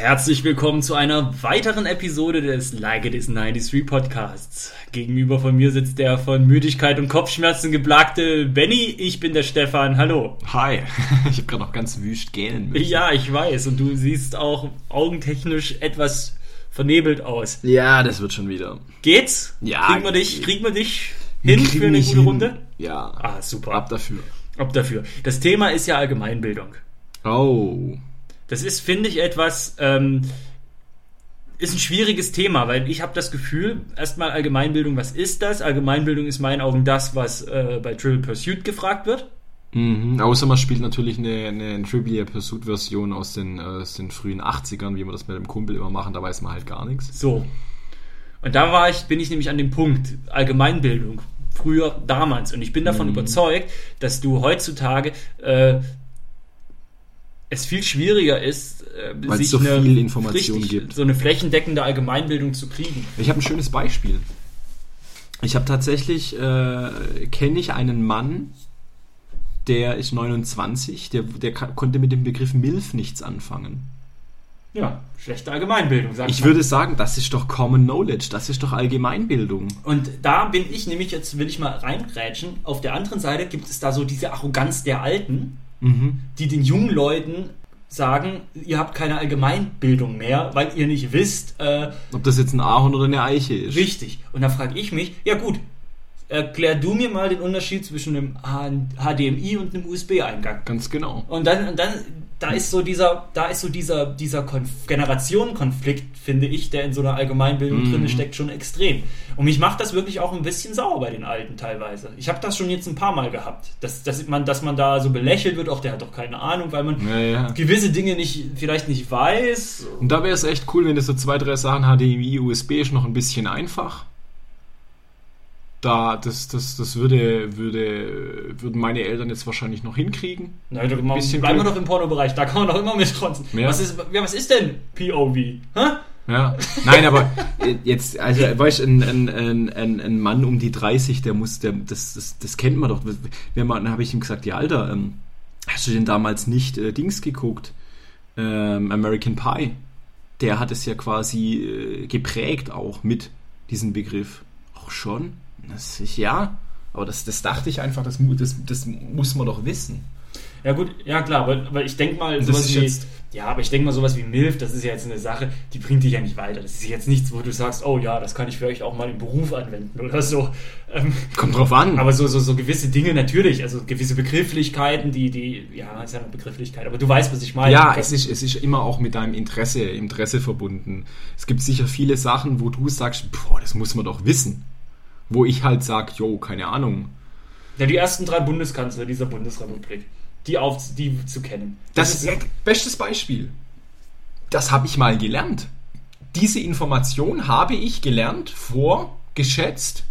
Herzlich willkommen zu einer weiteren Episode des Like It Is 93 Podcasts. Gegenüber von mir sitzt der von Müdigkeit und Kopfschmerzen geplagte Benny. Ich bin der Stefan. Hallo. Hi. Ich habe gerade noch ganz wüst gähnen müssen. Ja, ich weiß. Und du siehst auch augentechnisch etwas vernebelt aus. Ja, das wird schon wieder. Geht's? Ja, Kriegen wir dich, kriegen wir dich hin Kriegen für eine gute hin. Runde? Ja. Ah, super. Ab dafür. Ab dafür. Das Thema ist ja Allgemeinbildung. Oh. Das ist, finde ich, etwas, ähm, ist ein schwieriges Thema, weil ich habe das Gefühl, erstmal Allgemeinbildung, was ist das? Allgemeinbildung ist in meinen Augen das, was äh, bei Trivial Pursuit gefragt wird. Mhm. Außer man spielt natürlich eine, eine Trivial Pursuit Version aus den, äh, aus den frühen 80ern, wie wir das mit dem Kumpel immer machen, da weiß man halt gar nichts. So. Und da war ich, bin ich nämlich an dem Punkt, Allgemeinbildung. Früher, damals. Und ich bin davon überzeugt, dass du heutzutage äh, es viel schwieriger ist, äh, Weil es so viel Information gibt. so eine flächendeckende Allgemeinbildung zu kriegen. Ich habe ein schönes Beispiel. Ich habe tatsächlich, äh, kenne ich einen Mann, der ist 29, der, der konnte mit dem Begriff MILF nichts anfangen. Ja, schlechte Allgemeinbildung, sagt Ich man. würde sagen, das ist doch Common Knowledge, das ist doch Allgemeinbildung. Und da bin ich nämlich, jetzt will ich mal reingrätschen, auf der anderen Seite gibt es da so diese Arroganz der Alten, Mhm. die den jungen Leuten sagen, ihr habt keine Allgemeinbildung mehr, weil ihr nicht wisst, äh, Ob das jetzt ein Ahorn oder eine Eiche ist. richtig. Und da frage ich mich, ja gut, erklär du mir mal den Unterschied zwischen einem HDMI und einem USB-Eingang. Ganz genau. Und dann, und dann, da ist so dieser, da ist so dieser, dieser Konf Generationenkonflikt, finde ich, der in so einer Allgemeinbildung Mhm. drin steckt, schon extrem. Und mich macht das wirklich auch ein bisschen sauer bei den Alten teilweise. Ich habe das schon jetzt ein paar Mal gehabt, dass, dass, man, dass man da so belächelt wird, auch der hat doch keine Ahnung, weil man Ja, ja. gewisse Dinge nicht, vielleicht nicht weiß. Und da wäre es echt cool, wenn das so zwei, drei Sachen HDMI, USB ist noch ein bisschen einfach. Da, das, das, das würde, würde, würden meine Eltern jetzt wahrscheinlich noch hinkriegen. Na, da, man, bisschen bleiben wir Glück. doch im Pornobereich, da kann man doch immer mitronzen. Ja. Was, ist, ja, was ist denn POV? Hä? Ja. Nein, aber äh, jetzt, also, weißt du, ein, ein, ein, ein, ein Mann um die 30, der muss, der, das, das, das kennt man doch. Wenn man, dann habe ich ihm gesagt, ja, Alter, ähm, hast du denn damals nicht äh, Dings geguckt? Ähm, American Pie. Der hat es ja quasi äh, geprägt auch mit diesem Begriff. Auch schon? Das, ja, aber das, das dachte ich einfach, das, das, das muss man doch wissen. Ja gut, ja klar, aber, aber ich denke mal, sowas wie, jetzt- ja, aber ich denke mal, sowas wie MILF, das ist ja jetzt eine Sache, die bringt dich ja nicht weiter. Das ist jetzt nichts, wo du sagst, oh ja, das kann ich vielleicht auch mal im Beruf anwenden oder so. Ähm, Kommt drauf an. aber so, so, so gewisse Dinge natürlich, also gewisse Begrifflichkeiten, die, die, ja, ist ja eine Begrifflichkeit, aber du weißt, was ich meine. Ja, es ist, es ist immer auch mit deinem Interesse, Interesse verbunden. Es gibt sicher viele Sachen, wo du sagst, boah, das muss man doch wissen. Wo ich halt sag, jo, keine Ahnung. ja, die ersten drei Bundeskanzler dieser Bundesrepublik, die, auf, die zu kennen. Das ist bestes Beispiel. Das habe ich mal gelernt. Diese Information habe ich gelernt vor geschätzt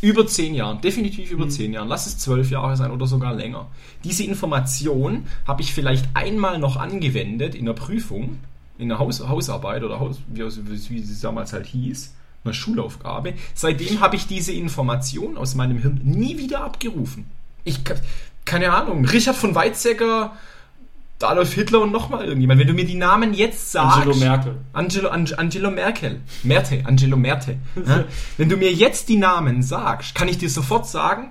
über zehn Jahren, definitiv über zehn Jahren, lass es zwölf Jahre sein oder sogar länger. Diese Information habe ich vielleicht einmal noch angewendet in der Prüfung, in der Haus Hausarbeit oder Haus, wie, wie es damals halt hieß, einer Schulaufgabe. Seitdem habe ich diese Information aus meinem Hirn nie wieder abgerufen. Ich, keine Ahnung, Richard von Weizsäcker, Adolf Hitler und nochmal irgendjemand. Wenn du mir die Namen jetzt sagst. Angelo Merkel. Angelo, Ang, Angelo Merkel. Merte, Angelo Merte. Ja? Wenn du mir jetzt die Namen sagst, kann ich dir sofort sagen,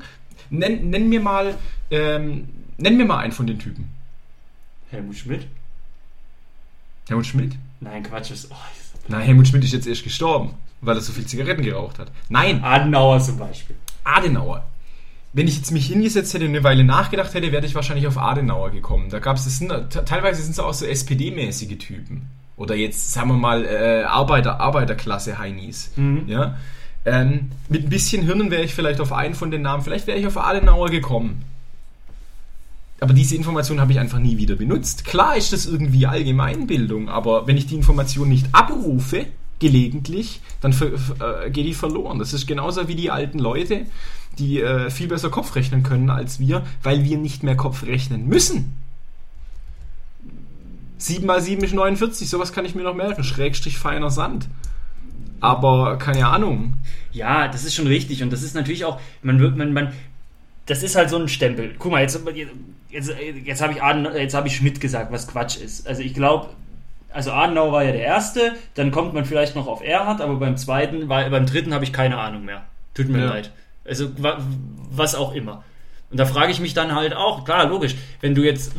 nenn, nenn mir mal, ähm, nenn mir mal einen von den Typen. Helmut Schmidt? Helmut Schmidt? Nein, Quatsch, ist, oh, ist Nein, Helmut Schmidt ist jetzt erst gestorben, weil er so viel Zigaretten geraucht hat. Nein, Adenauer zum Beispiel. Adenauer. Wenn ich jetzt mich hingesetzt hätte und eine Weile nachgedacht hätte, wäre ich wahrscheinlich auf Adenauer gekommen. Da gab es, das sind, te- teilweise sind es auch so SPD-mäßige Typen. Oder jetzt, sagen wir mal, äh, Arbeiter, Arbeiterklasse Heinis. Ja? Ähm, mit ein bisschen Hirnen wäre ich vielleicht auf einen von den Namen, vielleicht wäre ich auf Adenauer gekommen. Aber diese Information habe ich einfach nie wieder benutzt. Klar ist das irgendwie Allgemeinbildung, aber wenn ich die Information nicht abrufe, gelegentlich, dann äh, geht die verloren. Das ist genauso wie die alten Leute, die äh, viel besser Kopf rechnen können als wir, weil wir nicht mehr Kopf rechnen müssen. 7 mal 7 ist 49, sowas kann ich mir noch merken. Schrägstrich feiner Sand. Aber keine Ahnung. Ja, das ist schon richtig und das ist natürlich auch, man wird, man, man, das ist halt so ein Stempel. Guck mal, jetzt, jetzt, jetzt habe ich habe ich Schmidt gesagt, was Quatsch ist. Also ich glaube, also Adenauer war ja der erste, dann kommt man vielleicht noch auf Erhard, aber beim zweiten, war, beim dritten habe ich keine Ahnung mehr. Tut mir Ja. leid. Also wa, was auch immer. Und da frage ich mich dann halt auch, klar, logisch, wenn du jetzt,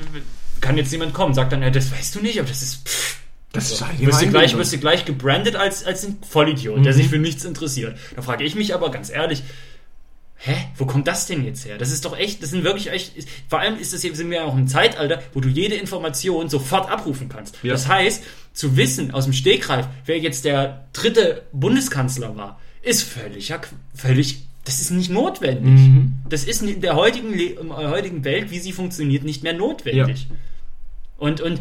kann jetzt jemand kommen, sagt dann, ja, das weißt du nicht, aber das ist, pff, Das ist wirst du gleich, wirst du gleich gebrandet als, als ein Vollidiot, der sich für nichts interessiert. Da frage ich mich aber ganz ehrlich, hä, wo kommt das denn jetzt her? Das ist doch echt, das sind wirklich echt, vor allem ist das hier, sind wir ja auch im Zeitalter, wo du jede Information sofort abrufen kannst. Ja. Das heißt, zu wissen aus dem Stegreif, wer jetzt der dritte Bundeskanzler war, ist völlig, völlig, das ist nicht notwendig. Das ist in der heutigen, in der heutigen Welt, wie sie funktioniert, nicht mehr notwendig. Und, und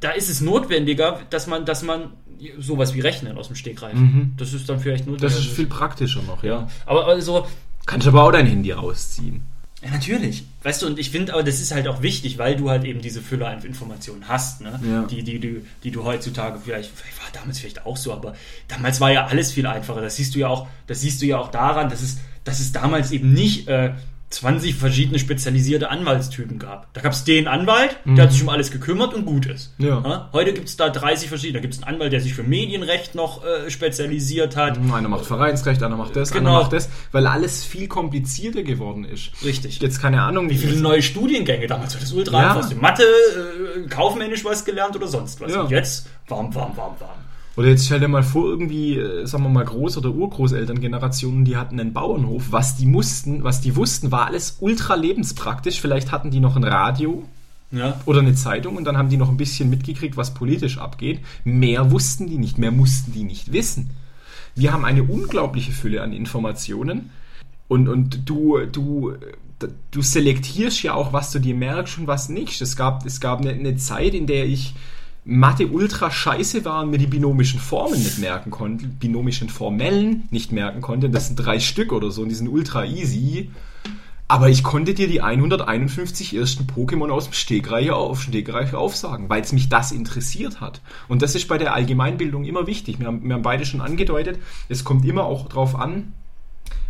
da ist es notwendiger, dass man, dass man sowas wie Rechnen aus dem Stegreif. Das ist dann vielleicht notwendig. Das ist viel praktischer noch, ja. ja. Aber also, Kannst aber auch dein Handy rausziehen. ja, natürlich. Weißt du, und ich finde, aber das ist halt auch wichtig, weil du halt eben diese Fülle an Informationen hast, ne? Ja. Die, die, die, die du heutzutage vielleicht, vielleicht war damals vielleicht auch so, aber damals war ja alles viel einfacher. Das siehst du ja auch, das siehst du ja auch daran, dass es, dass es damals eben nicht äh, 20 verschiedene spezialisierte Anwaltstypen gab. Da gab es den Anwalt, der hat sich um alles gekümmert und gut ist. Mhm. Ja. Ja? Heute gibt es da 30 verschiedene. Da gibt es einen Anwalt, der sich für Medienrecht noch äh, spezialisiert hat. Einer macht Vereinsrecht, einer macht das, Genau. einer macht das, weil alles viel komplizierter geworden ist. Richtig. Jetzt keine Ahnung, Wie viele neue Studiengänge damals war das ultra Ja. einfach. Hast du Mathe, äh, kaufmännisch was gelernt oder sonst was. Ja. Und jetzt warm, warm, warm, warm. Oder jetzt stell dir mal vor, irgendwie, äh, sagen wir mal, Groß- oder Urgroßelterngenerationen, die hatten einen Bauernhof. Was die mussten, was die wussten, war alles ultra lebenspraktisch. Vielleicht hatten die noch ein Radio Ja. oder eine Zeitung und dann haben die noch ein bisschen mitgekriegt, was politisch abgeht. Mehr wussten die nicht, mehr mussten die nicht wissen. Wir haben eine unglaubliche Fülle an Informationen und, und du, du, du selektierst ja auch, was du dir merkst und was nicht. Es gab, es gab eine, eine Zeit, in der ich Mathe ultra scheiße war und mir die binomischen Formen nicht merken konnte, binomischen Formellen nicht merken konnte. Das sind drei Stück oder so und die sind ultra easy. Aber ich konnte dir die 151 ersten Pokémon aus dem Stegreich auf Stegreich aufsagen, weil es mich das interessiert hat. Und das ist bei der Allgemeinbildung immer wichtig. Wir haben, wir haben beide schon angedeutet, es kommt immer auch drauf an,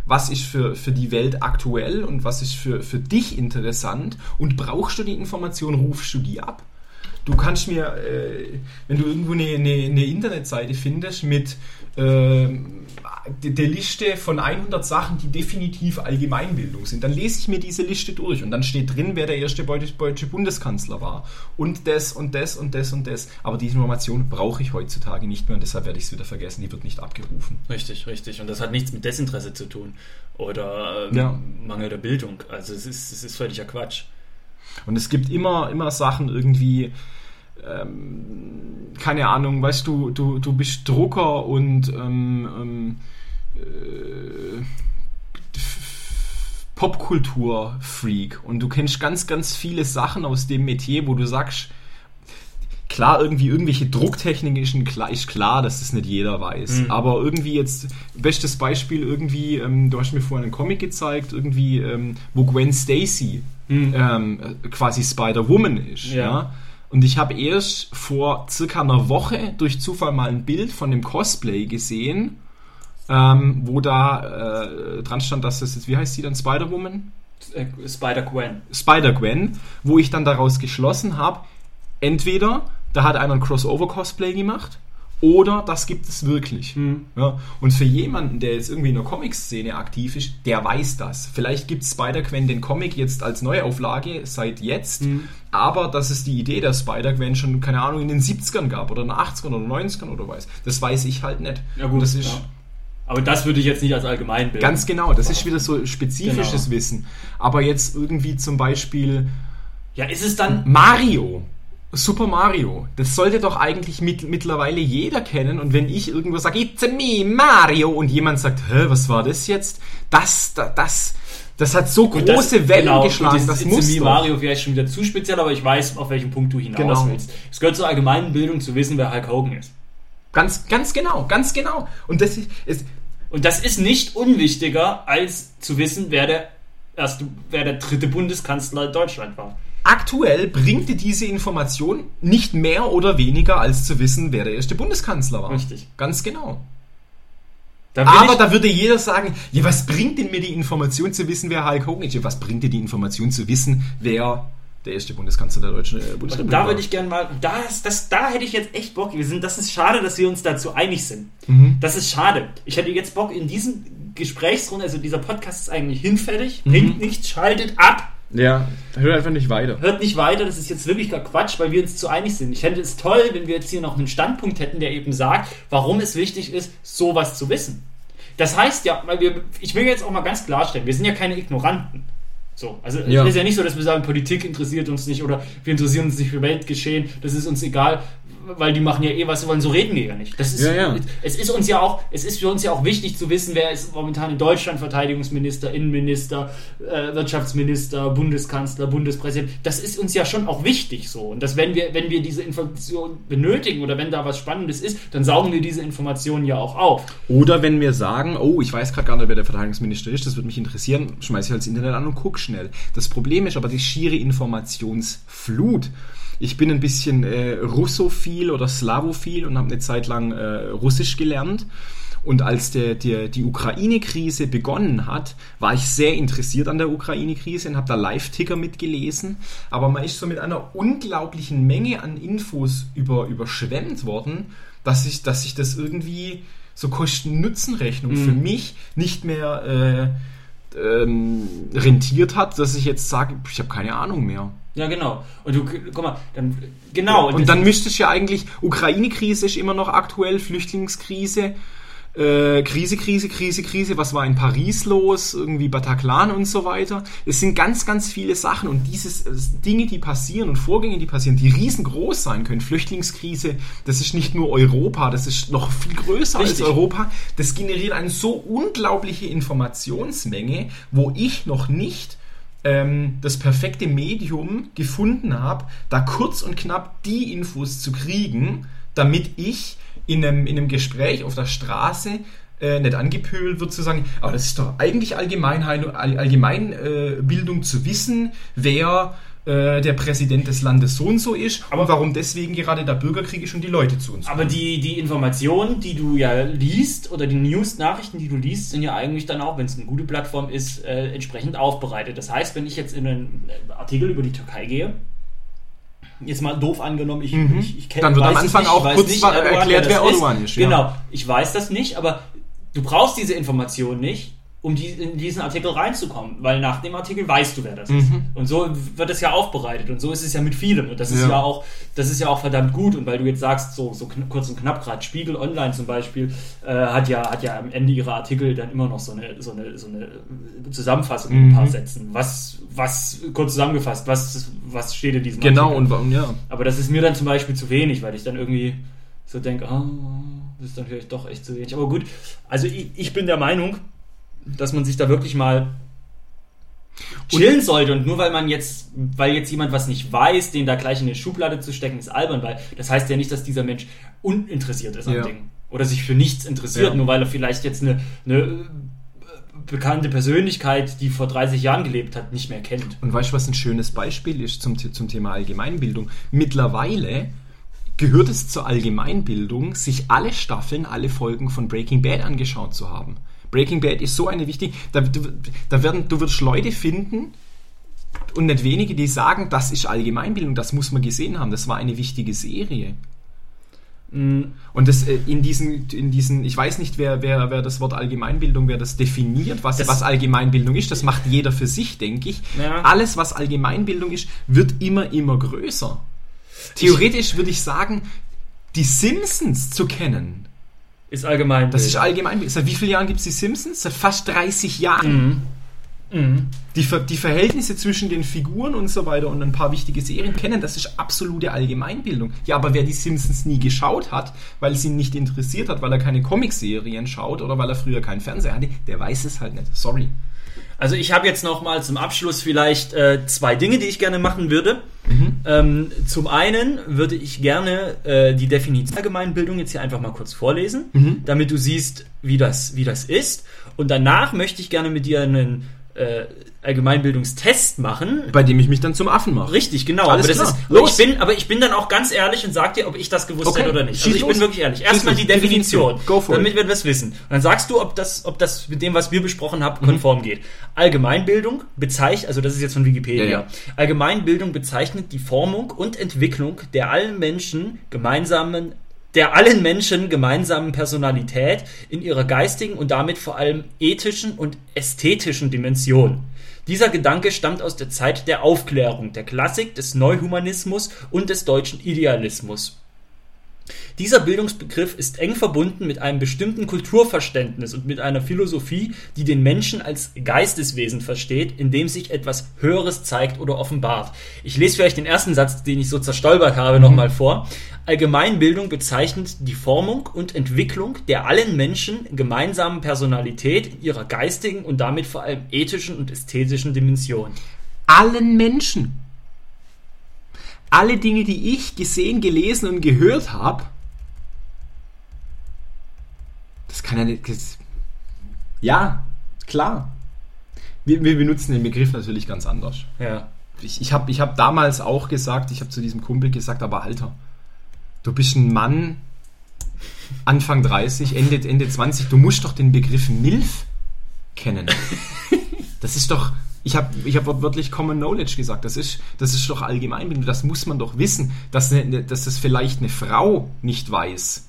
was ist für, für die Welt aktuell und was ist für, für dich interessant und brauchst du die Information, rufst du die ab. Du kannst mir, äh, wenn du irgendwo eine, eine, eine Internetseite findest mit ähm, der der Liste von 100 Sachen, die definitiv Allgemeinbildung sind, dann lese ich mir diese Liste durch und dann steht drin, wer der erste deutsche Bundeskanzler war und das und das und das und das. Aber diese Information brauche ich heutzutage nicht mehr und deshalb werde ich es wieder vergessen, die wird nicht abgerufen. Richtig, richtig. Und das hat nichts mit Desinteresse zu tun. Oder ähm, Ja. mangelnder Bildung. Also es ist, es ist völliger Quatsch. Und es gibt immer, immer Sachen irgendwie, ähm, keine Ahnung, weißt du, du, du bist Drucker und ähm, ähm, äh, Popkultur-Freak und du kennst ganz, ganz viele Sachen aus dem Metier, wo du sagst, klar, irgendwie irgendwelche Drucktechniken ist, klar, ist klar, dass das nicht jeder weiß. Aber irgendwie jetzt, bestes Beispiel irgendwie, ähm, du hast mir vorhin einen Comic gezeigt, irgendwie, ähm, wo Gwen Stacy ähm, quasi Spider-Woman ist. Ja. Ja. Und ich habe erst vor circa einer Woche durch Zufall mal ein Bild von dem Cosplay gesehen, ähm, wo da äh, dran stand, dass das jetzt, wie heißt die dann, Spider-Woman? Äh, Spider-Gwen. Spider-Gwen, wo ich dann daraus geschlossen habe, entweder da hat einer ein Crossover-Cosplay gemacht oder das gibt es wirklich. Ja, und für jemanden, der jetzt irgendwie in der Comic-Szene aktiv ist, der weiß das. Vielleicht gibt Spider-Gwen den Comic jetzt als Neuauflage seit jetzt, aber dass es die Idee der Spider-Gwen schon, keine Ahnung, in den 70ern gab oder in den 80ern oder 90ern oder weiß. Das weiß ich halt nicht. Ja, gut. Und das ist ja. Aber das würde ich jetzt nicht als Allgemeinbildung. Ganz genau, das ist wieder so spezifisches Genau. Wissen. Aber jetzt irgendwie zum Beispiel Ja, ist es dann. Mario. Super Mario. Das sollte doch eigentlich mit, mittlerweile jeder kennen. Und wenn ich irgendwo sage, it's me, Mario, und jemand sagt, hä, was war das jetzt? Das, da- das, das hat so Gut, große das- Wellen genau, geschlagen, gut, das It's muss Me doch. Mario vielleicht schon wieder zu speziell, aber ich weiß, auf welchen Punkt du hinaus Genau. willst. Es gehört zur allgemeinen Bildung zu wissen, wer Hulk Hogan ist. Ganz, ganz genau, ganz genau. Und das ist, ist Und das ist nicht unwichtiger, als zu wissen, wer der erste, wer der dritte Bundeskanzler Deutschland war. Aktuell bringt dir diese Information nicht mehr oder weniger, als zu wissen, wer der erste Bundeskanzler war. Richtig. Ganz genau. Da Aber da würde jeder sagen, ja, was bringt denn mir die Information zu wissen, wer Hulk Hogan ist? Ja, was bringt dir die Information zu wissen, wer der erste Bundeskanzler der deutschen äh, Bundesrepublik. Da war. würde ich gerne mal, das, das, da hätte ich jetzt echt Bock. Wir sind, das ist schade, dass wir uns dazu einig sind. Mhm. Das ist schade. Ich hätte jetzt Bock in diesem Gesprächsrunde, also dieser Podcast ist eigentlich hinfällig, Mhm. bringt nichts, schaltet ab, Ja, hört einfach nicht weiter. hört nicht weiter, das ist jetzt wirklich gar Quatsch, weil wir uns zu einig sind. Ich fände es toll, wenn wir jetzt hier noch einen Standpunkt hätten, der eben sagt, warum es wichtig ist, sowas zu wissen. Das heißt ja, weil wir, ich will jetzt auch mal ganz klarstellen, wir sind ja keine Ignoranten. So, also Ja. es ist ja nicht so, dass wir sagen, Politik interessiert uns nicht oder wir interessieren uns nicht für Weltgeschehen, das ist uns egal, weil die machen ja eh was sie wollen, so reden wir ja nicht. Das ist, Ja, ja. Es ist uns ja auch, es ist für uns ja auch wichtig zu wissen, wer ist momentan in Deutschland Verteidigungsminister, Innenminister, äh, Wirtschaftsminister, Bundeskanzler, Bundespräsident. Das ist uns ja schon auch wichtig so. Und dass wenn wir, wenn wir diese Information benötigen oder wenn da was Spannendes ist, dann saugen wir diese Informationen ja auch auf. Oder wenn wir sagen, oh, ich weiß gerade gar nicht, wer der Verteidigungsminister ist, das würde mich interessieren, schmeiß ich halt das Internet an und guck schnell. Das Problem ist aber die schiere Informationsflut. Ich bin ein bisschen äh, russophil oder slavophil und habe eine Zeit lang äh, Russisch gelernt. Und als der, der, die Ukraine-Krise begonnen hat, war ich sehr interessiert an der Ukraine-Krise und habe da Live-Ticker mitgelesen. Aber man ist so mit einer unglaublichen Menge an Infos über, überschwemmt worden, dass ich, dass ich das irgendwie so Kosten-Nutzen-Rechnung für mich nicht mehr äh, ähm, rentiert hat, dass ich jetzt sage, ich habe keine Ahnung mehr. Ja, genau. Und du, guck mal, dann, genau. Und dann müsste es ja eigentlich, Ukraine-Krise ist immer noch aktuell, Flüchtlingskrise, äh, Krise, Krise, Krise, Krise, was war in Paris los, irgendwie Bataclan und so weiter. Es sind ganz, ganz viele Sachen und dieses äh, Dinge, die passieren und Vorgänge, die passieren, die riesengroß sein können. Flüchtlingskrise, das ist nicht nur Europa, das ist noch viel größer Richtig. als Europa. Das generiert eine so unglaubliche Informationsmenge, wo ich noch nicht ähm, das perfekte Medium gefunden habe, da kurz und knapp die Infos zu kriegen, damit ich in einem, in einem Gespräch auf der Straße äh, nicht angepöbelt wird zu sagen, aber das ist doch eigentlich Allgemeinheit, All- Allgemeinbildung äh, zu wissen, wer äh, der Präsident des Landes so und so ist Aber- und warum deswegen gerade der Bürgerkrieg ist und die Leute zu uns Aber die, die Informationen, die du ja liest, oder die News-Nachrichten, die du liest, sind ja eigentlich dann auch, wenn es eine gute Plattform ist, äh, entsprechend aufbereitet. Das heißt, wenn ich jetzt in einen äh, Artikel über die Türkei gehe, jetzt mal doof angenommen, ich, ich, ich kenn- Mhm. Dann wird am Anfang nicht, auch ich kurz nicht, Erdogan, erklärt, wer Erdogan ist, ja. Genau, ich weiß das nicht, aber du brauchst diese Information nicht, um die, in diesen Artikel reinzukommen, weil nach dem Artikel weißt du, wer das ist. Und so wird es ja aufbereitet und so ist es ja mit vielem und das ist Mhm. Ja. ja auch, das ist ja auch verdammt gut und weil du jetzt sagst, so, so kurz und knapp gerade, Spiegel Online zum Beispiel, äh, hat ja, hat ja am Ende ihrer Artikel dann immer noch so eine, so eine, so eine Zusammenfassung in ein Mhm. paar Sätzen. Was, was, kurz zusammengefasst, was, was steht in diesem Genau, Artikel? und, wa- und ja. Aber das ist mir dann zum Beispiel zu wenig, weil ich dann irgendwie so denke, ah, das ist dann vielleicht doch echt zu wenig. Aber gut, also ich, ich bin der Meinung, dass man sich da wirklich mal chillen sollte und nur weil man jetzt, weil jetzt jemand was nicht weiß, den da gleich in eine Schublade zu stecken, ist albern, weil das heißt ja nicht, dass dieser Mensch uninteressiert ist Ja. am Ding oder sich für nichts interessiert, Ja. nur weil er vielleicht jetzt eine, eine äh, bekannte Persönlichkeit, die vor 30 Jahren gelebt hat, nicht mehr kennt. Und weißt du, was ein schönes Beispiel ist zum, zum Thema Allgemeinbildung? Mittlerweile gehört es zur Allgemeinbildung, sich alle Staffeln, alle Folgen von Breaking Bad angeschaut zu haben. Breaking Bad ist so eine wichtige, da, da werden, du wirst Leute finden und nicht wenige, die sagen, das ist Allgemeinbildung, das muss man gesehen haben, das war eine wichtige Serie. Und das äh, in diesen, in diesen, ich weiß nicht, wer, wer, wer das Wort Allgemeinbildung, wer das definiert, was, Das- was Allgemeinbildung ist, das macht jeder für sich, denke ich. Ja. Alles, was Allgemeinbildung ist, wird immer, immer größer. Theoretisch würde ich sagen, die Simpsons zu kennen, Ist allgemein. das ist Allgemeinbildung. Seit wie vielen Jahren gibt es die Simpsons? Seit fast 30 Jahren. Mhm. Die, Ver die Verhältnisse zwischen den Figuren und so weiter und ein paar wichtige Serien kennen, das ist absolute Allgemeinbildung. Ja, aber wer die Simpsons nie geschaut hat, weil es ihn nicht interessiert hat, weil er keine Comicserien schaut oder weil er früher keinen Fernseher hatte, der weiß es halt nicht. Sorry. Also ich habe jetzt noch mal zum Abschluss vielleicht äh, zwei Dinge, die ich gerne machen würde. Ähm, zum einen würde ich gerne äh, die Definition Allgemeinbildung jetzt hier einfach mal kurz vorlesen, damit du siehst, wie das, wie das ist. Und danach möchte ich gerne mit dir einen äh, Allgemeinbildungstest machen. Bei dem ich mich dann zum Affen mache. Richtig, genau. Alles aber, das klar. ist, Los. ich bin, aber ich bin dann auch ganz ehrlich und sag dir, ob ich das gewusst Okay. hätte oder nicht. Also ich bin wirklich ehrlich. Erstmal die Definition. Go for damit it. wir das wissen. Und dann sagst du, ob das, ob das mit dem, was wir besprochen haben, Mhm. konform geht. Allgemeinbildung bezeichnet, also das ist jetzt von Wikipedia. Ja, ja. Allgemeinbildung bezeichnet die Formung und Entwicklung der allen Menschen gemeinsamen der allen Menschen gemeinsamen Personalität in ihrer geistigen und damit vor allem ethischen und ästhetischen Dimension. Dieser Gedanke stammt aus der Zeit der Aufklärung, der Klassik, des Neuhumanismus und des deutschen Idealismus. Dieser Bildungsbegriff ist eng verbunden mit einem bestimmten Kulturverständnis und mit einer Philosophie, die den Menschen als Geisteswesen versteht, in dem sich etwas Höheres zeigt oder offenbart. Ich lese vielleicht den ersten Satz, den ich so zerstolpert habe, nochmal vor. Allgemeinbildung bezeichnet die Formung und Entwicklung der allen Menschen gemeinsamen Personalität in ihrer geistigen und damit vor allem ethischen und ästhetischen Dimension. Allen Menschen. Alle Dinge, die ich gesehen, gelesen und gehört habe, das kann ja nicht. Das, ja, klar. Wir, wir benutzen den Begriff natürlich ganz anders. Ja. Ich, ich habe ich hab damals auch gesagt, ich habe zu diesem Kumpel gesagt, aber Alter, du bist ein Mann, Anfang 30, Ende, Ende 20, du musst doch den Begriff MILF kennen. Das ist doch, ich habe ich hab wortwörtlich Common Knowledge gesagt, das ist, das ist doch Allgemeinbildung, das muss man doch wissen, dass, ne, dass das vielleicht eine Frau nicht weiß.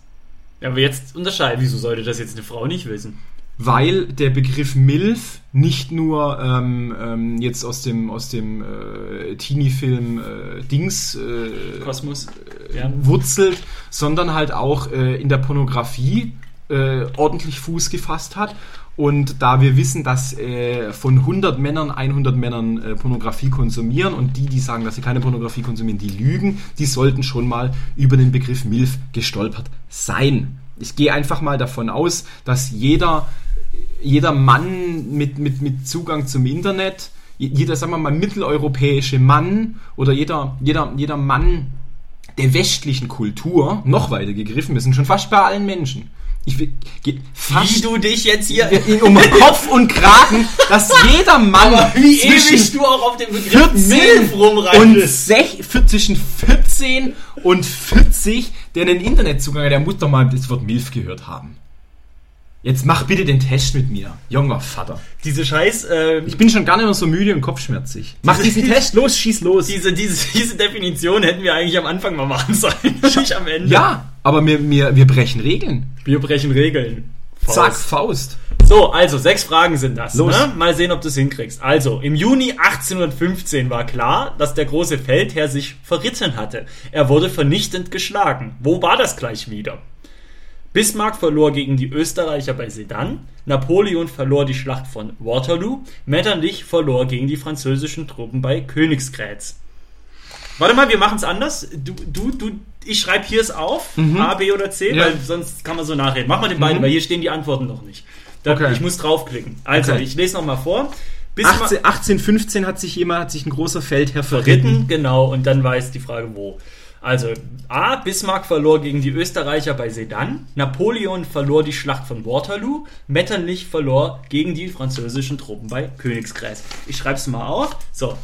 Ja, aber jetzt unterscheiden, wieso sollte das jetzt eine Frau nicht wissen? Weil der Begriff MILF nicht nur ähm, ähm, jetzt aus dem, aus dem äh, Teenie-Film äh, Dings äh, Kosmos. Ja. wurzelt, sondern halt auch äh, in der Pornografie äh, ordentlich Fuß gefasst hat. Und da wir wissen, dass äh, von 100 Männern 100 Männern äh, Pornografie konsumieren und die, die sagen, dass sie keine Pornografie konsumieren, die lügen, die sollten schon mal über den Begriff MILF gestolpert sein. Ich gehe einfach mal davon aus, dass jeder, jeder Mann mit, mit, mit Zugang zum Internet, jeder, sagen wir mal, mitteleuropäische Mann oder jeder, jeder, jeder Mann der westlichen Kultur noch weiter gegriffen. Wir sind schon fast bei allen Menschen. Ich will, ge- Wie du dich jetzt hier. um Kopf und Kragen, dass jeder Mann Wie zwischen ewig du auch auf dem Begriff 14 Milf und sech, zwischen 14 und 40, der einen Internetzugang hat, der muss doch mal das Wort MILF gehört haben. Jetzt mach bitte den Test mit mir, junger Vater. Diese scheiß, ähm, Ich bin schon gar nicht mehr so müde und kopfschmerzig. Mach diesen Test, los, schieß los. diese, diese, diese Definition hätten wir eigentlich am Anfang mal machen sollen, nicht am Ende. Ja, aber wir, wir, wir brechen Regeln. Wir brechen Regeln. Faust. Zack, Faust. So, also sechs Fragen sind das. Los. Ne? Mal sehen, ob du es hinkriegst. Also, im Juni 1815 war klar, dass der große Feldherr sich verritten hatte. Er wurde vernichtend geschlagen. Wo war das gleich wieder? Bismarck verlor gegen die Österreicher bei Sedan, Napoleon verlor die Schlacht von Waterloo, Metternich verlor gegen die französischen Truppen bei Königsgrätz. Warte mal, wir machen es anders. Du, du, du, ich schreibe hier es auf, A, B oder C, Mhm. Ja. weil sonst kann man so nachreden. Mach mal den beiden, weil hier stehen die Antworten noch nicht. Da, Okay. Ich muss draufklicken. Also, Okay. ich lese nochmal vor. Bismarck 18, 1815 hat sich jemand, hat sich ein großer Feldherr verritten. Ritten, genau, und dann weiß die Frage, wo. Also, A. Bismarck verlor gegen die Österreicher bei Sedan, Napoleon verlor die Schlacht von Waterloo, Metternich verlor gegen die französischen Truppen bei Königsgrätz. Ich schreibe es mal auf. So,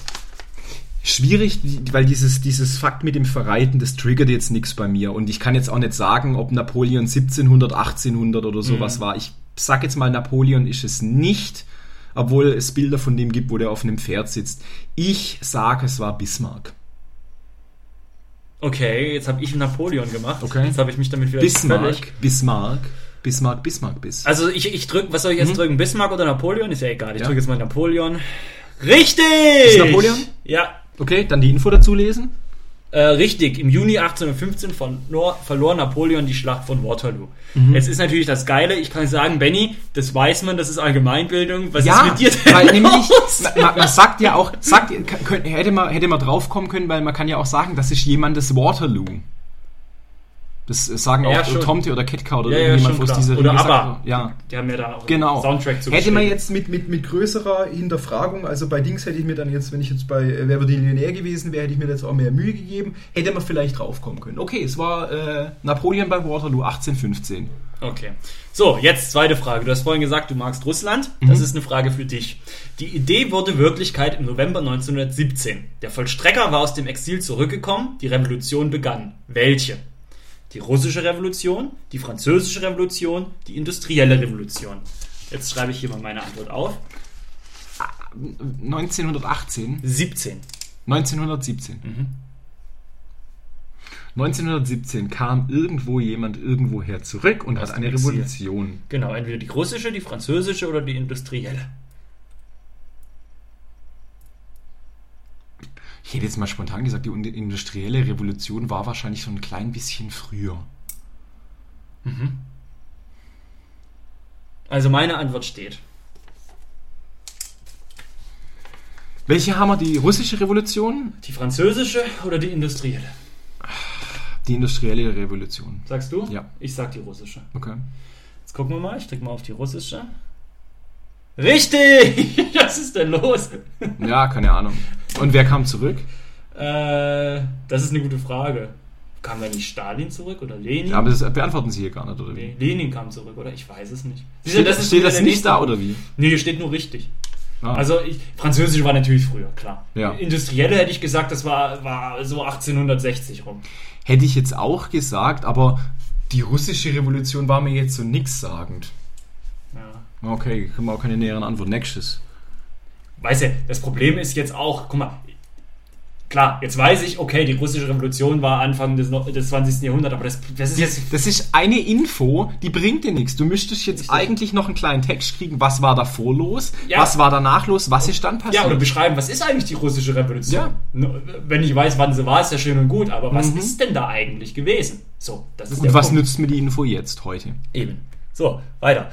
Schwierig, weil dieses, dieses Fakt mit dem Verreiten, das triggert jetzt nichts bei mir. Und ich kann jetzt auch nicht sagen, ob Napoleon 1700, 1800 oder sowas war. Ich sag jetzt mal, Napoleon ist es nicht, obwohl es Bilder von dem gibt, wo der auf einem Pferd sitzt. Ich sage, es war Bismarck. okay, jetzt habe ich Napoleon gemacht. Okay. Jetzt habe ich mich damit wieder Bismarck, völlig- Bismarck, Bismarck, Bismarck, Bis. Also, ich, ich drück, was soll ich jetzt drücken? Bismarck oder Napoleon? Ist ja egal. Ich Ja. drücke jetzt mal Napoleon. Richtig! Ist Napoleon? Ja, Okay, dann die Info dazu lesen. Äh, richtig, im Juni 1815 von Nor verlor Napoleon die Schlacht von Waterloo. Jetzt ist natürlich das Geile, ich kann sagen, Benny, das weiß man, das ist Allgemeinbildung. Was ist mit dir denn weil nämlich, man, man sagt ja auch, sagt, könnt, hätte, man, hätte man draufkommen können, weil man kann ja auch sagen, das ist jemandes Waterloo. Das sagen Ja, auch schon. Tomte oder Ketka oder Ja, ja, irgendjemand aus klar. dieser Oder ABBA. Ja, Die haben ja da auch genau. einen Soundtrack zu Hätte man jetzt mit, mit, mit größerer Hinterfragung, also bei Dings hätte ich mir dann jetzt, wenn ich jetzt bei äh, Wer wird Millionär gewesen wäre, hätte ich mir jetzt auch mehr Mühe gegeben, hätte man vielleicht draufkommen können. Okay, es war äh, Napoleon bei Waterloo 1815. Okay. So, jetzt zweite Frage. Du hast vorhin gesagt, du magst Russland. Das ist eine Frage für dich. Die Idee wurde Wirklichkeit im November 1917. Der Vollstrecker war aus dem Exil zurückgekommen. Die Revolution begann. Welche? Die russische Revolution, die französische Revolution, die industrielle Revolution. Jetzt schreibe ich hier mal meine Antwort auf. 1918? 17. 1917. 1917 kam irgendwo jemand irgendwoher zurück und Aus hat eine. Revolution. Genau, entweder die russische, die französische oder die industrielle. Ich hätte jetzt mal spontan gesagt, die industrielle Revolution war wahrscheinlich so ein klein bisschen früher. Also meine Antwort steht. Welche haben wir? Die russische Revolution? Die französische oder die industrielle? Die industrielle Revolution. Sagst du? Ja. Ich sag die russische. Okay. Jetzt gucken wir mal. Ich drücke mal auf die russische. Richtig! Was ist denn los? Ja, keine Ahnung. Und wer kam zurück? Äh, das ist eine gute Frage. Kam da nicht Stalin zurück oder Lenin? Ja, aber das beantworten Sie hier gar nicht, oder wie? nee, Lenin kam zurück, oder? Ich weiß es nicht. Siehst Steht das, steht das nicht nächste da, oder wie? Nee, hier steht nur richtig. Ah. Also, ich, Französisch war natürlich früher, klar. Ja. Industrielle hätte ich gesagt, das war, war so 1860 rum. Hätte ich jetzt auch gesagt, aber die russische Revolution war mir jetzt so nichtssagend. Ja. Okay, können wir auch keine näheren Antwort. Nächstes. Weißt du, das Problem ist jetzt auch, guck mal, klar, jetzt weiß ich, okay, die russische Revolution war Anfang des, des 20. Jahrhunderts, aber das, das ist jetzt. Das ist eine Info, die bringt dir nichts. Du müsstest jetzt Richtig. eigentlich noch einen kleinen Text kriegen, was war davor los, Ja. was war danach los, was ist dann passiert. Ja, oder beschreiben, was ist eigentlich die russische Revolution? Ja. Wenn ich weiß, wann sie war, ist ja schön und gut, aber was ist denn da eigentlich gewesen? So, das ist Und was Punkt. nützt mir die Info jetzt, heute? Eben. So, weiter.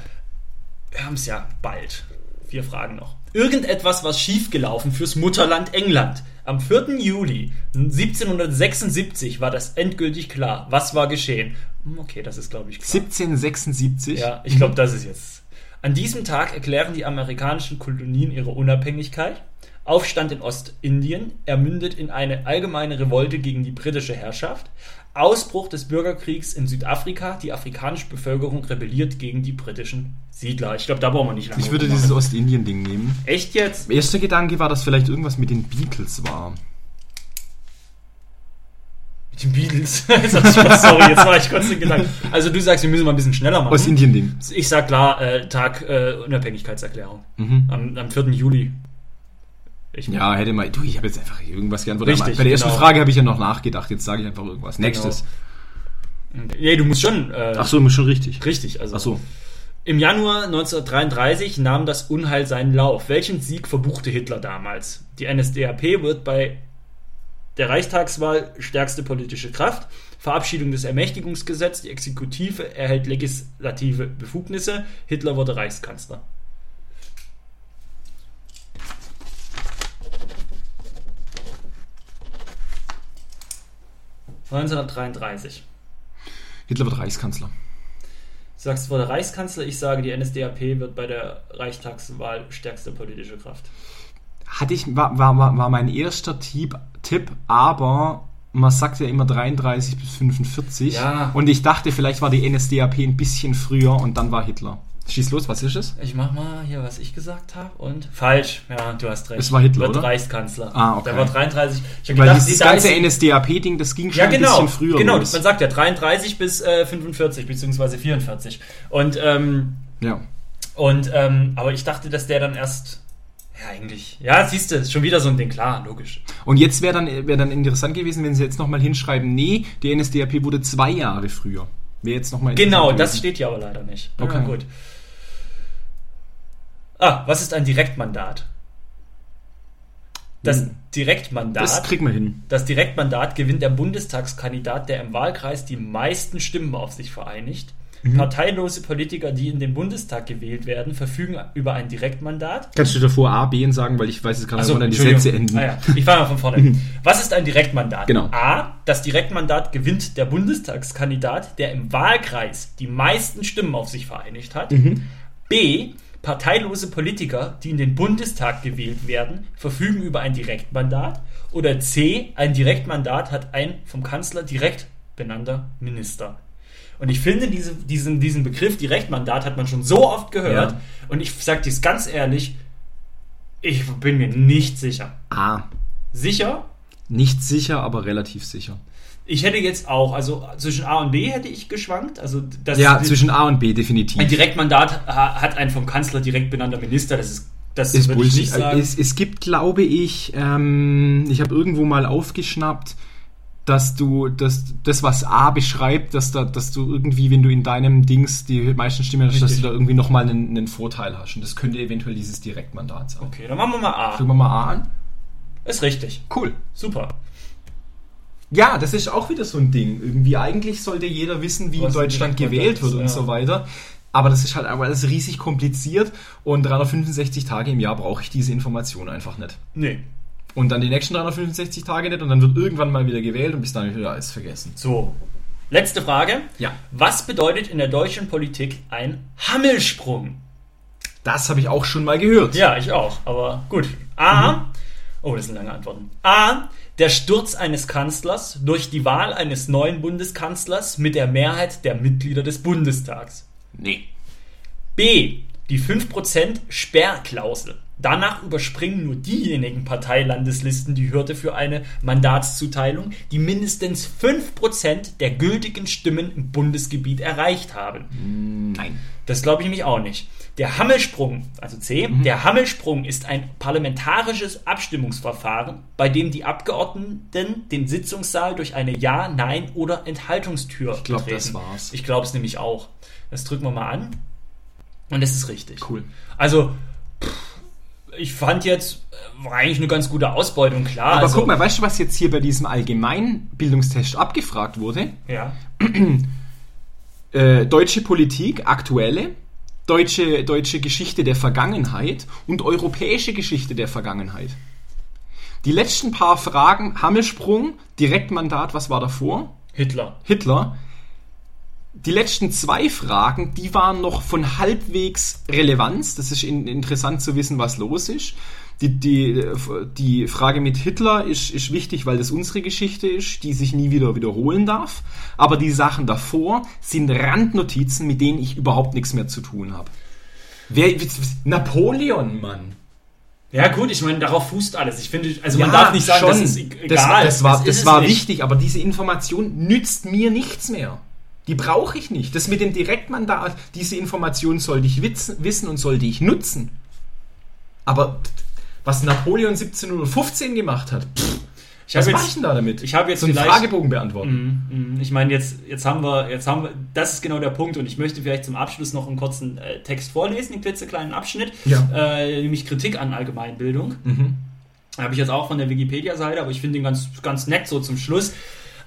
Wir haben es ja bald. Vier Fragen noch. Irgendetwas war schiefgelaufen fürs Mutterland England. Am 4. Juli 1776 war das endgültig klar. Was war geschehen? Hm, Okay, das ist, glaube ich, klar. 1776. Ja, ich glaube, das ist jetzt. An diesem Tag erklären die amerikanischen Kolonien ihre Unabhängigkeit. Aufstand in Ostindien, er mündet in eine allgemeine Revolte gegen die britische Herrschaft. Ausbruch des Bürgerkriegs in Südafrika, die afrikanische Bevölkerung rebelliert gegen die britischen Siedler. Ich glaube, da brauchen wir nicht lange Ich würde dieses Ostindien-Ding nehmen. Echt jetzt? Erster Gedanke war, dass vielleicht irgendwas mit den Beatles war. Mit den Beatles. Sorry, jetzt war ich kurz in Gedanken. Also du sagst, wir müssen mal ein bisschen schneller machen. Ostindien-Ding. Ich sag klar, äh, Tag äh, Unabhängigkeitserklärung. Mhm. Am, am 4. Juli. Ich Ja, hätte mal. Du, ich habe jetzt einfach irgendwas geantwortet. Richtig, Bei der ersten genau. Frage habe ich ja noch nachgedacht. Jetzt sage ich einfach irgendwas. Nächstes. Nee, du musst schon. Äh, Ach so, schon richtig. Richtig, also. Ach so. Im Januar 1933 nahm das Unheil seinen Lauf. Welchen Sieg verbuchte Hitler damals? Die NSDAP wird bei der Reichstagswahl stärkste politische Kraft. Verabschiedung des Ermächtigungsgesetzes. Die Exekutive erhält legislative Befugnisse. Hitler wurde Reichskanzler. ...1933. Hitler wird Reichskanzler. Du sagst, wurde Reichskanzler. Ich sage, die NSDAP wird bei der Reichstagswahl stärkste politische Kraft. Hatte ich, war, war, war war mein erster Tipp, Tipp, aber man sagt ja immer 33 bis 45. Ja. Und ich dachte, vielleicht war die NSDAP ein bisschen früher und dann war Hitler. Schieß los, was ist es? Ich mach mal hier, was ich gesagt habe und falsch. Ja, du hast recht. Es war Hitler, Wird oder? Reichskanzler. Ah, okay. Der war 33. Ich hab Weil gedacht, dieses die ganze 30 NSDAP-Ding, das ging schon ja, ein genau, bisschen früher genau. los. Man sagt ja 33 bis äh, 45 beziehungsweise 44. Und ähm, Ja. und ähm, aber ich dachte, dass der dann erst ja eigentlich ja siehst du ist schon wieder so ein Ding klar logisch. Und jetzt wäre dann, wär dann interessant gewesen, wenn sie jetzt nochmal hinschreiben, nee, die NSDAP wurde zwei Jahre früher. Wäre jetzt nochmal Genau, das steht hier aber leider nicht. Okay. Ja, gut. Ah, was ist ein Direktmandat? Das Hm. Direktmandat. Das kriegen wir hin. Das Direktmandat gewinnt der Bundestagskandidat, der im Wahlkreis die meisten Stimmen auf sich vereinigt. Mhm. Parteilose Politiker, die in den Bundestag gewählt werden, verfügen über ein Direktmandat. Kannst du davor A, B sagen, weil ich weiß jetzt gerade, Achso, wo dann die. Sätze enden. Ah, ja. Ich fange mal von vorne. Was ist ein Direktmandat? Genau. A. Das Direktmandat gewinnt der Bundestagskandidat, der im Wahlkreis die meisten Stimmen auf sich vereinigt hat. Mhm. B. Parteilose Politiker, die in den Bundestag gewählt werden, verfügen über ein Direktmandat. Oder C. Ein Direktmandat hat ein vom Kanzler direkt benannter Minister. Und ich finde, diese, diesen, diesen Begriff Direktmandat hat man schon so oft gehört. Ja. Und ich sage dir ganz ehrlich, ich bin mir nicht sicher. Ah, Sicher? nicht sicher, aber relativ sicher. Ich hätte jetzt auch, also zwischen A und B hätte ich geschwankt. Also das Ja, die- zwischen A und B definitiv. ein Direktmandat ha- hat ein vom Kanzler direkt benannter Minister. Das ist das ist würde ich nicht sagen. Es, es gibt, glaube ich, ähm, ich habe irgendwo mal aufgeschnappt, dass du das, das was A beschreibt, dass, da, dass du irgendwie, wenn du in deinem Dings die meisten Stimmen hast, dass du da irgendwie nochmal einen, einen Vorteil hast. Und das könnte eventuell dieses Direktmandat sein. okay, dann machen wir mal A. Fangen wir mal A an. Ist richtig. Cool. Super. Ja, das ist auch wieder so ein Ding. Irgendwie eigentlich sollte jeder wissen, wie Was in Deutschland gewählt wird und ja. so weiter. Aber das ist halt alles riesig kompliziert und 365 Tage im Jahr brauche ich diese Information einfach nicht. Nee. Und dann die nächsten 365 Tage nicht und dann wird irgendwann mal wieder gewählt und bis dann wieder alles vergessen. So. Letzte Frage. Ja. Was bedeutet in der deutschen Politik ein Hammelsprung? Das habe ich auch schon mal gehört. Ja, ich auch. Aber gut. A. Oh, das sind lange Antworten. A. Der Sturz eines Kanzlers durch die Wahl eines neuen Bundeskanzlers mit der Mehrheit der Mitglieder des Bundestags. Nee. B. Die 5% Sperrklausel. Danach überspringen nur diejenigen Parteilandeslisten die Hürde für eine Mandatszuteilung, die mindestens 5% der gültigen Stimmen im Bundesgebiet erreicht haben. Nein. Das glaube ich nämlich auch nicht. Der Hammelsprung, also C, der Hammelsprung ist ein parlamentarisches Abstimmungsverfahren, bei dem die Abgeordneten den Sitzungssaal durch eine Ja-, Nein- oder Enthaltungstür Ich glaube, betreten. das war's. Ich glaube es nämlich auch. Das drücken wir mal an. Und das ist richtig. Cool. Also, ich fand jetzt, äh, war eigentlich eine ganz gute Ausbeutung, klar. Aber also, guck mal, weißt du, was jetzt hier bei diesem Allgemeinbildungstest abgefragt wurde? Ja, Äh, deutsche Politik, aktuelle, deutsche, deutsche Geschichte der Vergangenheit und europäische Geschichte der Vergangenheit. Die letzten paar Fragen, Hammelsprung, Direktmandat, was war davor? Hitler. Hitler. Die letzten zwei Fragen, die waren noch von halbwegs Relevanz. Das ist in, interessant zu wissen, was los ist. Die, die, die Frage mit Hitler ist, ist wichtig, weil das unsere Geschichte ist, die sich nie wieder wiederholen darf. Aber die Sachen davor sind Randnotizen, mit denen ich überhaupt nichts mehr zu tun habe. Wer, Napoleon, Mann. Ja, gut, ich meine, darauf fußt alles. Ich finde, also man Ja, darf nicht sagen, schon. das ist e- Das, egal. das war, das es war nicht. wichtig, aber diese Information nützt mir nichts mehr. Die brauche ich nicht. Das mit dem Direktmandat, diese Information sollte ich wissen und sollte ich nutzen. Aber was Napoleon 1715 gemacht hat, pff, Ich habe was mache ich denn da damit? ich habe jetzt so einen Fragebogen beantworten. Mhm, mhm. ich meine, jetzt, jetzt haben wir, jetzt haben wir, das ist genau der Punkt und ich möchte vielleicht zum Abschluss noch einen kurzen äh, Text vorlesen, einen klitzekleinen Abschnitt, Ja. äh, nämlich Kritik an Allgemeinbildung. Mhm. Habe ich jetzt auch von der Wikipedia-Seite, aber ich finde ihn ganz, ganz nett so zum Schluss.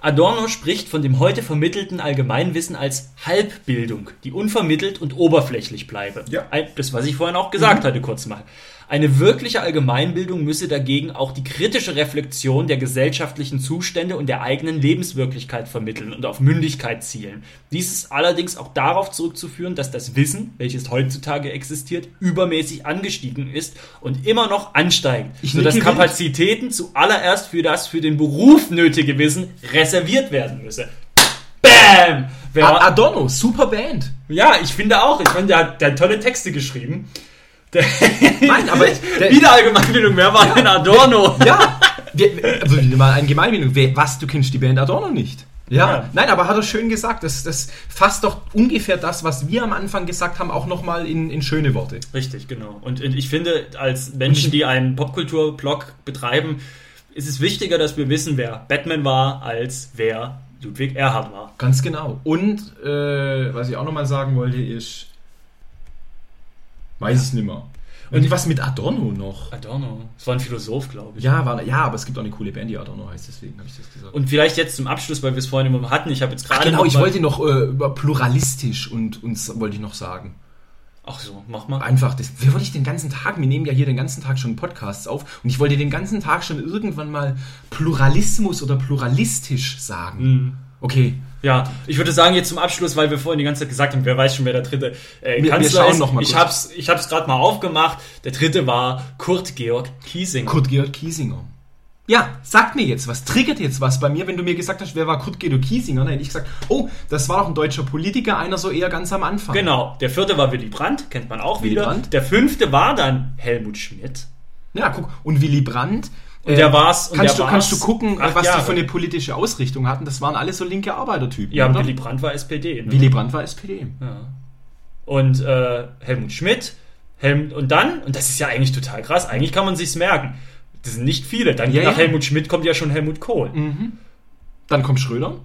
Adorno spricht von dem heute vermittelten Allgemeinwissen als Halbbildung, die unvermittelt und oberflächlich bleibe. Ja. Das, was ich vorhin auch gesagt hatte, kurz mal. Eine wirkliche Allgemeinbildung müsse dagegen auch die kritische Reflexion der gesellschaftlichen Zustände und der eigenen Lebenswirklichkeit vermitteln und auf Mündigkeit zielen. Dies ist allerdings auch darauf zurückzuführen, dass das Wissen, welches heutzutage existiert, übermäßig angestiegen ist und immer noch ansteigt, Ich sodass. Kapazitäten zuallererst für das für den Beruf nötige Wissen reserviert werden müsse. Bam! Adorno, super Band. ja, ich finde auch. Ich meine, der, der hat tolle Texte geschrieben. Der Nein, aber der- wieder Allgemeinbildung, wer war denn Adorno? Ja, also mal ein Gemeinbildung. Wer- Was, du kennst die Band Adorno nicht? Ja, Ja. nein, aber hat er schön gesagt. Das, das fasst doch ungefähr das, was wir am Anfang gesagt haben, auch nochmal in, in schöne Worte. Richtig, genau. Und, und ich finde, als Menschen, die einen Popkultur-Blog betreiben, ist es wichtiger, dass wir wissen, wer Batman war, als wer Ludwig Erhard war. Ganz genau. Und äh, was ich auch nochmal sagen wollte, ist. Weiß ich nicht mehr. Und was mit Adorno noch? Adorno. Das war ein Philosoph, glaube ich. Ja, war, ja, aber es gibt auch eine coole Band, die Adorno heißt, deswegen habe ich das gesagt. Und vielleicht jetzt zum Abschluss, weil wir es vorhin immer hatten. Ich habe jetzt gerade. genau, ich wollte noch äh, über pluralistisch und uns wollte ich noch sagen. Ach so, mach mal. Einfach, das wir wollte ich den ganzen Tag, wir nehmen ja hier den ganzen Tag schon Podcasts auf und ich wollte den ganzen Tag schon irgendwann mal Pluralismus oder pluralistisch sagen. Okay. Ja, ich würde sagen jetzt zum Abschluss, weil wir vorhin die ganze Zeit gesagt haben, wer weiß schon, wer der dritte äh, Wir- wir Kanzler schauen ist. noch mal ich kurz. hab's, ich hab's gerade mal aufgemacht. Der dritte war Kurt Georg Kiesinger. Kurt Georg Kiesinger. Ja, sag mir jetzt was, triggert jetzt was bei mir, wenn du mir gesagt hast, wer war Kurt Gedo Kiesinger, dann hätte ich gesagt, oh, das war doch ein deutscher Politiker, einer so eher ganz am Anfang. Genau. Der vierte war Willy Brandt, kennt man auch Willy wieder. Brandt. Der fünfte war dann Helmut Schmidt. Ja, guck, und Willy Brandt. Und der war's- und kannst, der du, kannst du war's gucken, was die Jahre. für eine politische Ausrichtung hatten. Das waren alle so linke Arbeitertypen. Ja, oder? Willy Brandt war SPD. Ne? Willy Brandt war SPD. Und äh, Helmut Schmidt. Helm und dann, und das ist ja eigentlich total krass, eigentlich kann man sich's merken. Das sind nicht viele. Dann Ja, nach ja. Helmut Schmidt kommt ja schon Helmut Kohl. Dann kommt Schröder.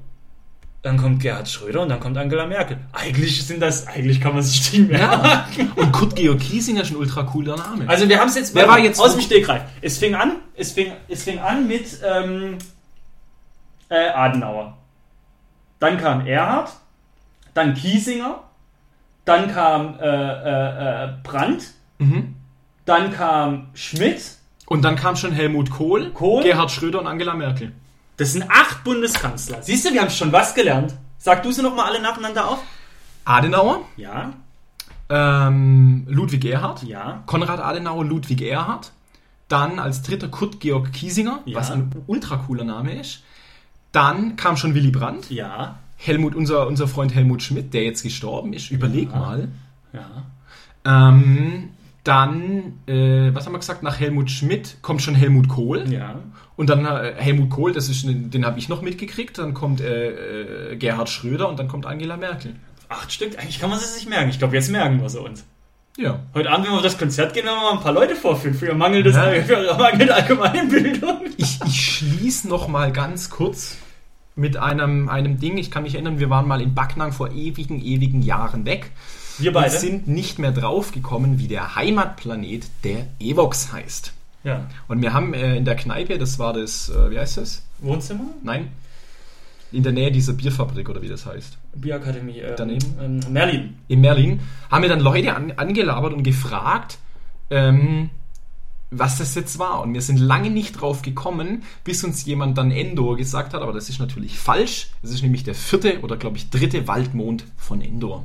Dann kommt Gerhard Schröder und dann kommt Angela Merkel. Eigentlich sind das, eigentlich kann man sich die merken. Und Kurt Georg Kiesinger ist ein ultra cooler Name. Also wir haben es jetzt, Wer war jetzt aus dem Stegreif. Es fing an, es fing, es fing an mit ähm, äh, Adenauer. Dann kam Erhard, dann Kiesinger, dann kam äh, äh, äh, Brandt, Mhm. dann kam Schmidt. Und dann kam schon Helmut Kohl, Kohl? Gerhard Schröder und Angela Merkel. Das sind acht Bundeskanzler. Siehst du, wir haben schon was gelernt. Sag du sie noch mal alle nacheinander auf. Adenauer, Ja, ähm, Ludwig Erhard, ja, Konrad Adenauer, Ludwig Erhard. Dann als dritter Kurt Georg Kiesinger, Ja. was ein ultra cooler Name ist. Dann kam schon Willy Brandt, ja, Helmut, unser, unser Freund Helmut Schmidt, der jetzt gestorben ist. Überleg Ja. mal. ja. Ähm, dann, äh, was haben wir gesagt, nach Helmut Schmidt kommt schon Helmut Kohl. Ja. Und dann äh, Helmut Kohl, das ist, den habe ich noch mitgekriegt. Dann kommt äh, äh, Gerhard Schröder und dann kommt Angela Merkel. Acht Stück. Eigentlich kann man es sich merken. Ich glaube, jetzt merken wir sie uns. Ja. Heute Abend, wenn wir auf das Konzert gehen, werden wir mal ein paar Leute vorführen. Für ihr mangelndes, Ja. für mangelnde Allgemeinbildung. Ich, ich schließe noch mal ganz kurz mit einem, einem Ding. Ich kann mich erinnern, wir waren mal in Backnang vor ewigen, ewigen Jahren weg. Wir Und beide. sind nicht mehr draufgekommen, wie der Heimatplanet der Evox heißt. ja. Und wir haben äh, in der Kneipe, das war das, äh, wie heißt das? Wohnzimmer? Nein. In der Nähe dieser Bierfabrik oder wie das heißt. Bierakademie. Ähm, Daneben? Ähm, Merlin. in Merlin, haben wir dann Leute an, angelabert und gefragt, ähm, was das jetzt war. Und wir sind lange nicht drauf gekommen, bis uns jemand dann Endor gesagt hat, aber das ist natürlich falsch. Das ist nämlich der vierte oder glaube ich dritte Waldmond von Endor.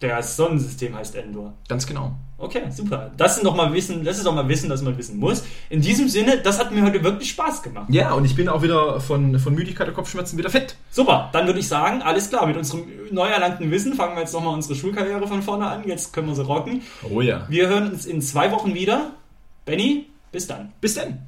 Das Sonnensystem heißt Endor. Ganz genau. Okay, super. Das sind doch mal Wissen, das ist doch mal Wissen, das man wissen muss. In diesem Sinne, das hat mir heute wirklich Spaß gemacht. Ja, und ich bin auch wieder von, von Müdigkeit und Kopfschmerzen wieder fit. Super, dann würde ich sagen, alles klar, mit unserem neu erlangten Wissen fangen wir jetzt nochmal unsere Schulkarriere von vorne an. Jetzt können wir sie rocken. Oh ja. Wir hören uns in zwei Wochen wieder. Benny, bis dann. Bis dann.